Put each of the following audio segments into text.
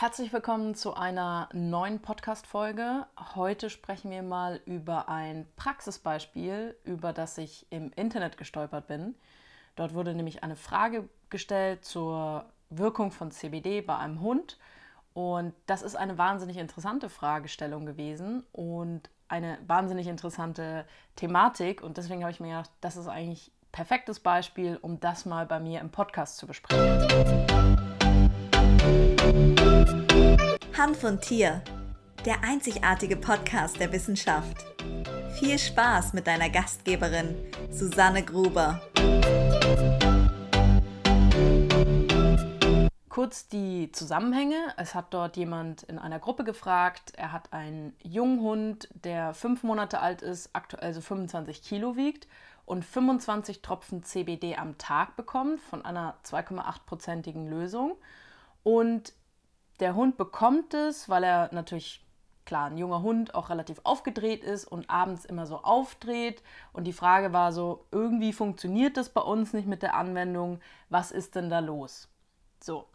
Herzlich willkommen zu einer neuen Podcast-Folge. Heute sprechen wir mal über ein Praxisbeispiel, über das ich im Internet gestolpert bin. Dort wurde nämlich eine Frage gestellt zur Wirkung von CBD bei einem Hund. Und das ist eine wahnsinnig interessante Fragestellung gewesen und eine wahnsinnig interessante Thematik. Und deswegen habe ich mir gedacht, das ist eigentlich perfektes Beispiel, um das mal bei mir im Podcast zu besprechen. Hanf und Tier, der einzigartige Podcast der Wissenschaft. Viel Spaß mit deiner Gastgeberin Susanne Gruber. Kurz die Zusammenhänge. Es hat dort jemand in einer Gruppe gefragt. Er hat einen jungen Hund, der fünf Monate alt ist, aktuell so 25 Kilo wiegt und 25 Tropfen CBD am Tag bekommt von einer 2,8-prozentigen Lösung. Und der Hund bekommt es, weil er natürlich, klar, ein junger Hund auch relativ aufgedreht ist und abends immer so aufdreht. Und die Frage war so, irgendwie funktioniert das bei uns nicht mit der Anwendung. Was ist denn da los? So.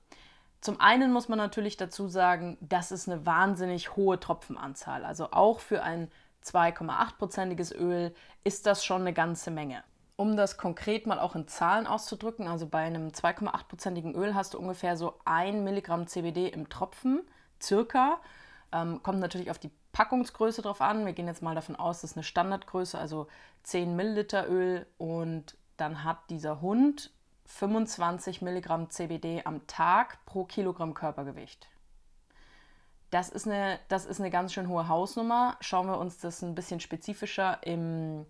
Zum einen muss man natürlich dazu sagen, das ist eine wahnsinnig hohe Tropfenanzahl. Also auch für ein 2,8-prozentiges Öl ist das schon eine ganze Menge. Um das konkret mal auch in Zahlen auszudrücken, also bei einem 2,8-prozentigen Öl hast du ungefähr so 1 Milligramm CBD im Tropfen, circa. Ähm, kommt natürlich auf die Packungsgröße drauf an. Wir gehen jetzt mal davon aus, das ist eine Standardgröße, also 10 Milliliter Öl und dann hat dieser Hund 25 Milligramm CBD am Tag pro Kilogramm Körpergewicht. Das ist, eine, das ist eine ganz schön hohe Hausnummer. Schauen wir uns das ein bisschen spezifischer im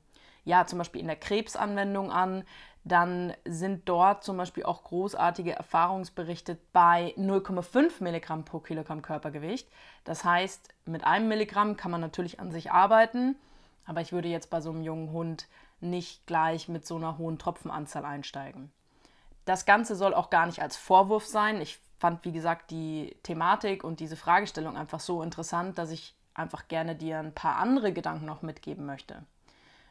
ja, zum Beispiel in der Krebsanwendung an, dann sind dort zum Beispiel auch großartige Erfahrungsberichte bei 0,5 Milligramm pro Kilogramm Körpergewicht. Das heißt, mit einem Milligramm kann man natürlich an sich arbeiten, aber ich würde jetzt bei so einem jungen Hund nicht gleich mit so einer hohen Tropfenanzahl einsteigen. Das Ganze soll auch gar nicht als Vorwurf sein. Ich fand, wie gesagt, die Thematik und diese Fragestellung einfach so interessant, dass ich einfach gerne dir ein paar andere Gedanken noch mitgeben möchte.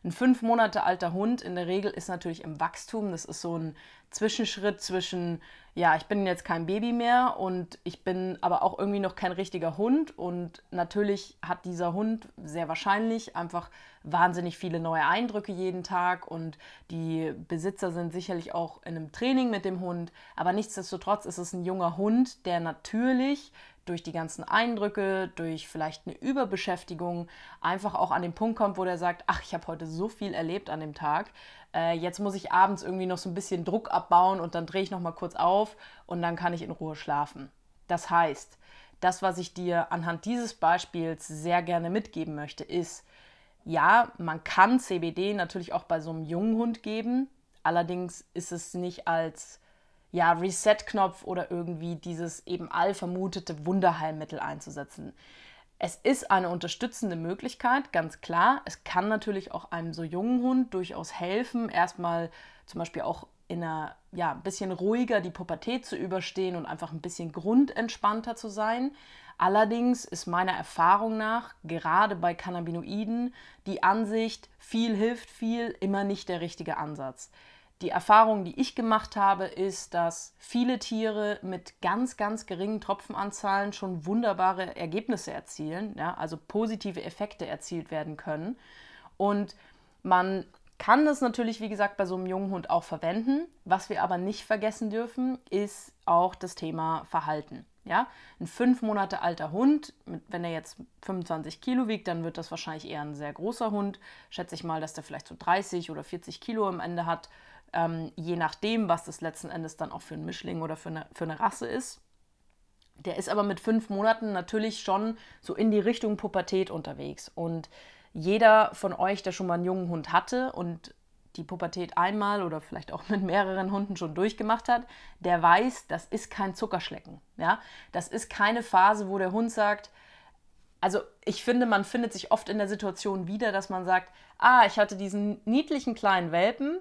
Ein fünf Monate alter Hund in der Regel ist natürlich im Wachstum. Das ist so ein Zwischenschritt zwischen, ja, ich bin jetzt kein Baby mehr und ich bin aber auch irgendwie noch kein richtiger Hund. Und natürlich hat dieser Hund sehr wahrscheinlich einfach wahnsinnig viele neue Eindrücke jeden Tag und die Besitzer sind sicherlich auch in einem Training mit dem Hund. Aber nichtsdestotrotz ist es ein junger Hund, der natürlich durch die ganzen Eindrücke, durch vielleicht eine Überbeschäftigung einfach auch an den Punkt kommt, wo der sagt, ach, ich habe heute so viel erlebt an dem Tag, äh, jetzt muss ich abends irgendwie noch so ein bisschen Druck abbauen und dann drehe ich noch mal kurz auf und dann kann ich in Ruhe schlafen. Das heißt, das, was ich dir anhand dieses Beispiels sehr gerne mitgeben möchte, ist, ja, man kann CBD natürlich auch bei so einem jungen Hund geben, allerdings ist es nicht als ja, Reset-Knopf oder irgendwie dieses eben all vermutete Wunderheilmittel einzusetzen. Es ist eine unterstützende Möglichkeit, ganz klar. Es kann natürlich auch einem so jungen Hund durchaus helfen, erstmal zum Beispiel auch in einer, ja, ein bisschen ruhiger die Pubertät zu überstehen und einfach ein bisschen grundentspannter zu sein. Allerdings ist meiner Erfahrung nach, gerade bei Cannabinoiden, die Ansicht, viel hilft viel, immer nicht der richtige Ansatz die Erfahrung, die ich gemacht habe, ist, dass viele Tiere mit ganz, ganz geringen Tropfenanzahlen schon wunderbare Ergebnisse erzielen, ja, also positive Effekte erzielt werden können. Und man kann das natürlich, wie gesagt, bei so einem jungen Hund auch verwenden. Was wir aber nicht vergessen dürfen, ist auch das Thema Verhalten. Ja, ein fünf Monate alter Hund, wenn er jetzt 25 Kilo wiegt, dann wird das wahrscheinlich eher ein sehr großer Hund. Schätze ich mal, dass der vielleicht so 30 oder 40 Kilo am Ende hat ähm, je nachdem, was das letzten Endes dann auch für ein Mischling oder für eine, für eine Rasse ist. Der ist aber mit fünf Monaten natürlich schon so in die Richtung Pubertät unterwegs. Und jeder von euch, der schon mal einen jungen Hund hatte und die Pubertät einmal oder vielleicht auch mit mehreren Hunden schon durchgemacht hat, der weiß, das ist kein Zuckerschlecken. Ja? Das ist keine Phase, wo der Hund sagt, also ich finde, man findet sich oft in der Situation wieder, dass man sagt, ah, ich hatte diesen niedlichen kleinen Welpen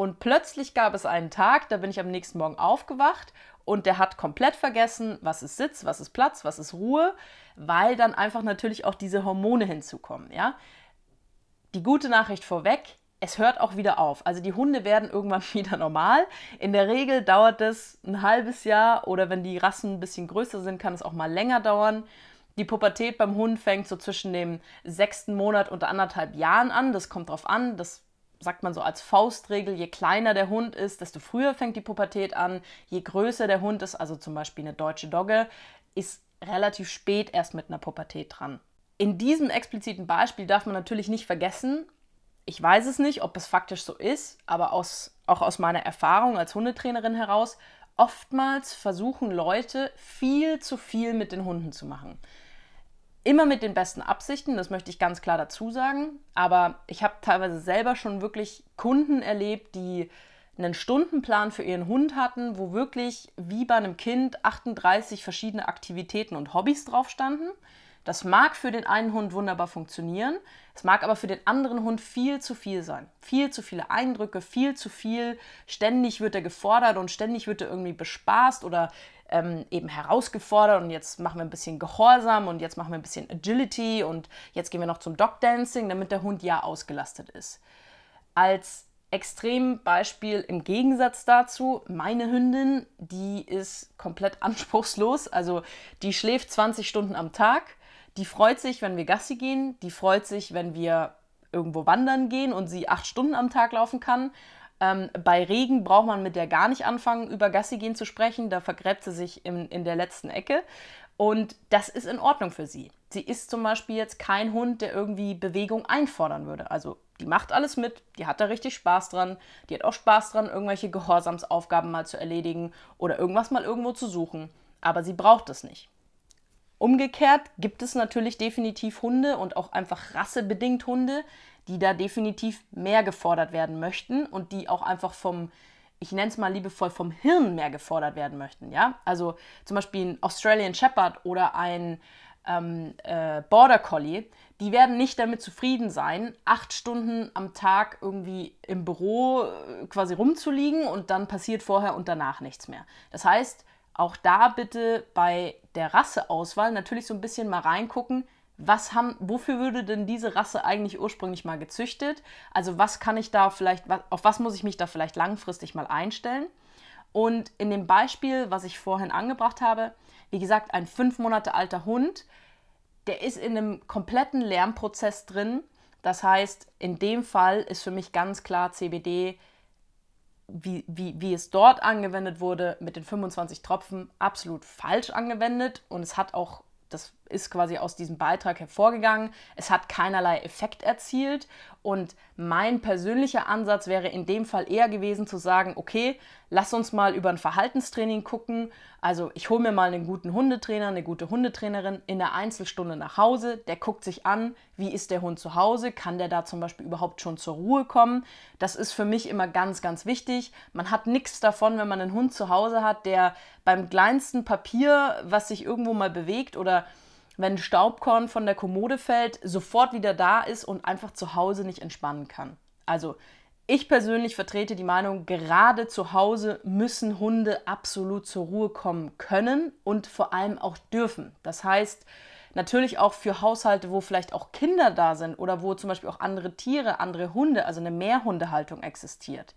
und plötzlich gab es einen Tag, da bin ich am nächsten Morgen aufgewacht und der hat komplett vergessen, was ist Sitz, was ist Platz, was ist Ruhe, weil dann einfach natürlich auch diese Hormone hinzukommen. Ja? Die gute Nachricht vorweg, es hört auch wieder auf. Also die Hunde werden irgendwann wieder normal. In der Regel dauert es ein halbes Jahr oder wenn die Rassen ein bisschen größer sind, kann es auch mal länger dauern. Die Pubertät beim Hund fängt so zwischen dem sechsten Monat und anderthalb Jahren an. Das kommt drauf an. Das sagt man so als Faustregel. Je kleiner der Hund ist, desto früher fängt die Pubertät an. Je größer der Hund ist, also zum Beispiel eine deutsche Dogge, ist relativ spät erst mit einer Pubertät dran. In diesem expliziten Beispiel darf man natürlich nicht vergessen, ich weiß es nicht, ob es faktisch so ist, aber aus, auch aus meiner Erfahrung als Hundetrainerin heraus, oftmals versuchen Leute viel zu viel mit den Hunden zu machen. Immer mit den besten Absichten, das möchte ich ganz klar dazu sagen, aber ich habe teilweise selber schon wirklich Kunden erlebt, die einen Stundenplan für ihren Hund hatten, wo wirklich wie bei einem Kind 38 verschiedene Aktivitäten und Hobbys drauf standen. Das mag für den einen Hund wunderbar funktionieren, es mag aber für den anderen Hund viel zu viel sein. Viel zu viele Eindrücke, viel zu viel. Ständig wird er gefordert und ständig wird er irgendwie bespaßt oder ähm, eben herausgefordert und jetzt machen wir ein bisschen Gehorsam und jetzt machen wir ein bisschen Agility und jetzt gehen wir noch zum Dog Dancing, damit der Hund ja ausgelastet ist. Als Extrembeispiel im Gegensatz dazu, meine Hündin, die ist komplett anspruchslos, also die schläft 20 Stunden am Tag die freut sich, wenn wir Gassi gehen. Die freut sich, wenn wir irgendwo wandern gehen und sie acht Stunden am Tag laufen kann. Ähm, bei Regen braucht man mit der gar nicht anfangen, über Gassi gehen zu sprechen. Da vergräbt sie sich in, in der letzten Ecke. Und das ist in Ordnung für sie. Sie ist zum Beispiel jetzt kein Hund, der irgendwie Bewegung einfordern würde. Also die macht alles mit, die hat da richtig Spaß dran, die hat auch Spaß dran, irgendwelche Gehorsamsaufgaben mal zu erledigen oder irgendwas mal irgendwo zu suchen. Aber sie braucht es nicht. Umgekehrt gibt es natürlich definitiv Hunde und auch einfach rassebedingt Hunde, die da definitiv mehr gefordert werden möchten und die auch einfach vom, ich nenne es mal liebevoll, vom Hirn mehr gefordert werden möchten. Ja? Also zum Beispiel ein Australian Shepherd oder ein ähm, äh, Border Collie, die werden nicht damit zufrieden sein, acht Stunden am Tag irgendwie im Büro äh, quasi rumzuliegen und dann passiert vorher und danach nichts mehr. Das heißt, auch da bitte bei der Rasseauswahl natürlich so ein bisschen mal reingucken, was haben, wofür würde denn diese Rasse eigentlich ursprünglich mal gezüchtet? Also was kann ich da vielleicht, auf was muss ich mich da vielleicht langfristig mal einstellen? Und in dem Beispiel, was ich vorhin angebracht habe, wie gesagt, ein fünf Monate alter Hund, der ist in einem kompletten Lernprozess drin. Das heißt, in dem Fall ist für mich ganz klar CBD wie, wie, wie es dort angewendet wurde mit den 25 Tropfen, absolut falsch angewendet. Und es hat auch das ist quasi aus diesem Beitrag hervorgegangen. Es hat keinerlei Effekt erzielt und mein persönlicher Ansatz wäre in dem Fall eher gewesen zu sagen, okay, lass uns mal über ein Verhaltenstraining gucken. Also ich hole mir mal einen guten Hundetrainer, eine gute Hundetrainerin in der Einzelstunde nach Hause. Der guckt sich an, wie ist der Hund zu Hause, kann der da zum Beispiel überhaupt schon zur Ruhe kommen. Das ist für mich immer ganz, ganz wichtig. Man hat nichts davon, wenn man einen Hund zu Hause hat, der beim kleinsten Papier, was sich irgendwo mal bewegt oder wenn Staubkorn von der Kommode fällt, sofort wieder da ist und einfach zu Hause nicht entspannen kann. Also ich persönlich vertrete die Meinung, gerade zu Hause müssen Hunde absolut zur Ruhe kommen können und vor allem auch dürfen. Das heißt, natürlich auch für Haushalte, wo vielleicht auch Kinder da sind oder wo zum Beispiel auch andere Tiere, andere Hunde, also eine Mehrhundehaltung existiert.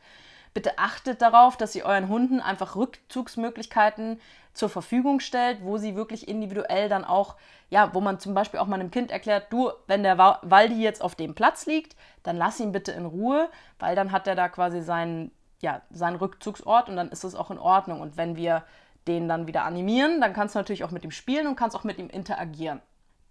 Bitte achtet darauf, dass ihr euren Hunden einfach Rückzugsmöglichkeiten zur Verfügung stellt, wo sie wirklich individuell dann auch, ja, wo man zum Beispiel auch mal einem Kind erklärt, du, wenn der Waldi jetzt auf dem Platz liegt, dann lass ihn bitte in Ruhe, weil dann hat er da quasi seinen, ja, seinen Rückzugsort und dann ist es auch in Ordnung. Und wenn wir den dann wieder animieren, dann kannst du natürlich auch mit ihm spielen und kannst auch mit ihm interagieren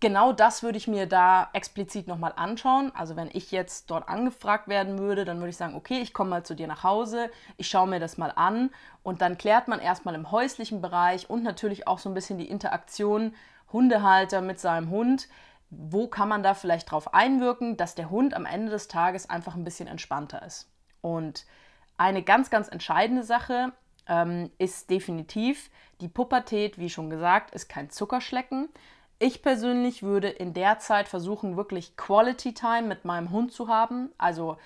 genau das würde ich mir da explizit nochmal anschauen. Also wenn ich jetzt dort angefragt werden würde, dann würde ich sagen, okay, ich komme mal zu dir nach Hause, ich schaue mir das mal an und dann klärt man erstmal im häuslichen Bereich und natürlich auch so ein bisschen die Interaktion Hundehalter mit seinem Hund. Wo kann man da vielleicht drauf einwirken, dass der Hund am Ende des Tages einfach ein bisschen entspannter ist? Und eine ganz, ganz entscheidende Sache ähm, ist definitiv, die Pubertät, wie schon gesagt, ist kein Zuckerschlecken. Ich persönlich würde in der Zeit versuchen, wirklich Quality Time mit meinem Hund zu haben. Also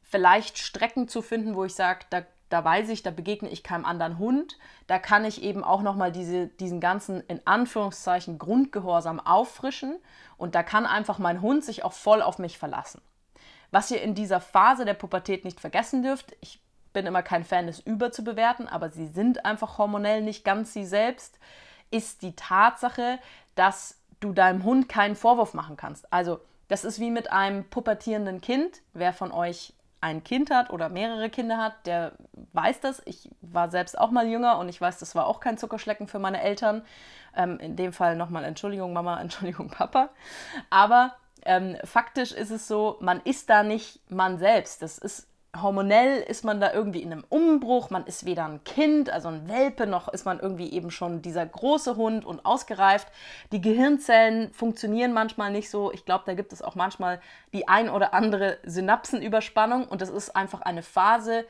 vielleicht Strecken zu finden, wo ich sage, da, da weiß ich, da begegne ich keinem anderen Hund. Da kann ich eben auch nochmal diese, diesen ganzen, in Anführungszeichen, Grundgehorsam auffrischen. Und da kann einfach mein Hund sich auch voll auf mich verlassen. Was ihr in dieser Phase der Pubertät nicht vergessen dürft, ich bin immer kein Fan, es überzubewerten, aber sie sind einfach hormonell nicht ganz sie selbst, ist die Tatsache, dass du deinem Hund keinen Vorwurf machen kannst. Also, das ist wie mit einem pubertierenden Kind. Wer von euch ein Kind hat oder mehrere Kinder hat, der weiß das. Ich war selbst auch mal jünger und ich weiß, das war auch kein Zuckerschlecken für meine Eltern. Ähm, in dem Fall nochmal Entschuldigung Mama, Entschuldigung Papa. Aber ähm, faktisch ist es so, man ist da nicht man selbst. Das ist hormonell ist man da irgendwie in einem Umbruch. Man ist weder ein Kind, also ein Welpe, noch ist man irgendwie eben schon dieser große Hund und ausgereift. Die Gehirnzellen funktionieren manchmal nicht so. Ich glaube, da gibt es auch manchmal die ein oder andere Synapsenüberspannung und das ist einfach eine Phase.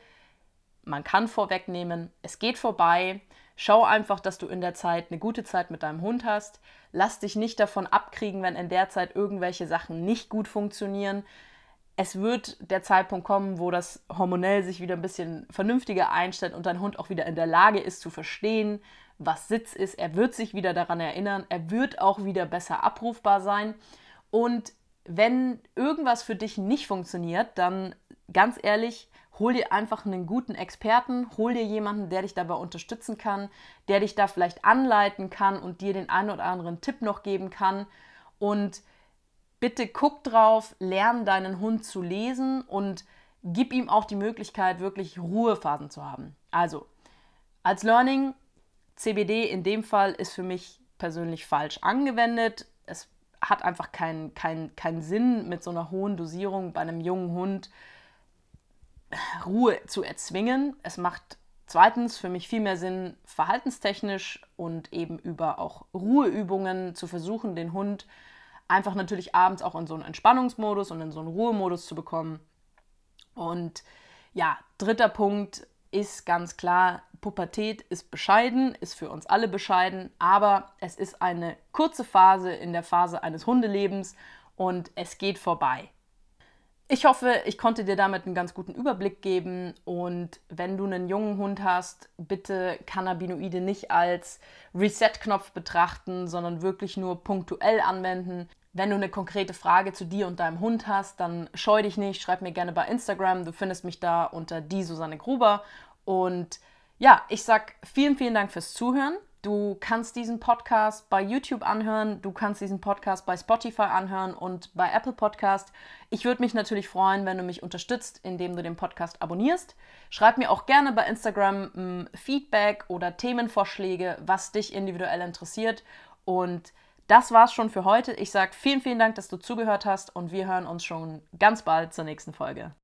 Man kann vorwegnehmen, es geht vorbei. Schau einfach, dass du in der Zeit eine gute Zeit mit deinem Hund hast. Lass dich nicht davon abkriegen, wenn in der Zeit irgendwelche Sachen nicht gut funktionieren es wird der Zeitpunkt kommen, wo das hormonell sich wieder ein bisschen vernünftiger einstellt und dein Hund auch wieder in der Lage ist zu verstehen, was Sitz ist. Er wird sich wieder daran erinnern. Er wird auch wieder besser abrufbar sein. Und wenn irgendwas für dich nicht funktioniert, dann ganz ehrlich, hol dir einfach einen guten Experten, hol dir jemanden, der dich dabei unterstützen kann, der dich da vielleicht anleiten kann und dir den einen oder anderen Tipp noch geben kann. Und bitte guck drauf, lern deinen Hund zu lesen und gib ihm auch die Möglichkeit, wirklich Ruhephasen zu haben. Also, als Learning, CBD in dem Fall ist für mich persönlich falsch angewendet. Es hat einfach keinen kein, kein Sinn, mit so einer hohen Dosierung bei einem jungen Hund Ruhe zu erzwingen. Es macht zweitens für mich viel mehr Sinn, verhaltenstechnisch und eben über auch Ruheübungen zu versuchen, den Hund einfach natürlich abends auch in so einen Entspannungsmodus und in so einen Ruhemodus zu bekommen. Und ja, dritter Punkt ist ganz klar, Pubertät ist bescheiden, ist für uns alle bescheiden, aber es ist eine kurze Phase in der Phase eines Hundelebens und es geht vorbei. Ich hoffe, ich konnte dir damit einen ganz guten Überblick geben und wenn du einen jungen Hund hast, bitte Cannabinoide nicht als Reset-Knopf betrachten, sondern wirklich nur punktuell anwenden. Wenn du eine konkrete Frage zu dir und deinem Hund hast, dann scheu dich nicht, schreib mir gerne bei Instagram. Du findest mich da unter die Susanne Gruber. Und ja, ich sag vielen, vielen Dank fürs Zuhören. Du kannst diesen Podcast bei YouTube anhören, du kannst diesen Podcast bei Spotify anhören und bei Apple Podcast. Ich würde mich natürlich freuen, wenn du mich unterstützt, indem du den Podcast abonnierst. Schreib mir auch gerne bei Instagram m, Feedback oder Themenvorschläge, was dich individuell interessiert. Und das war's schon für heute. Ich sage vielen, vielen Dank, dass du zugehört hast und wir hören uns schon ganz bald zur nächsten Folge.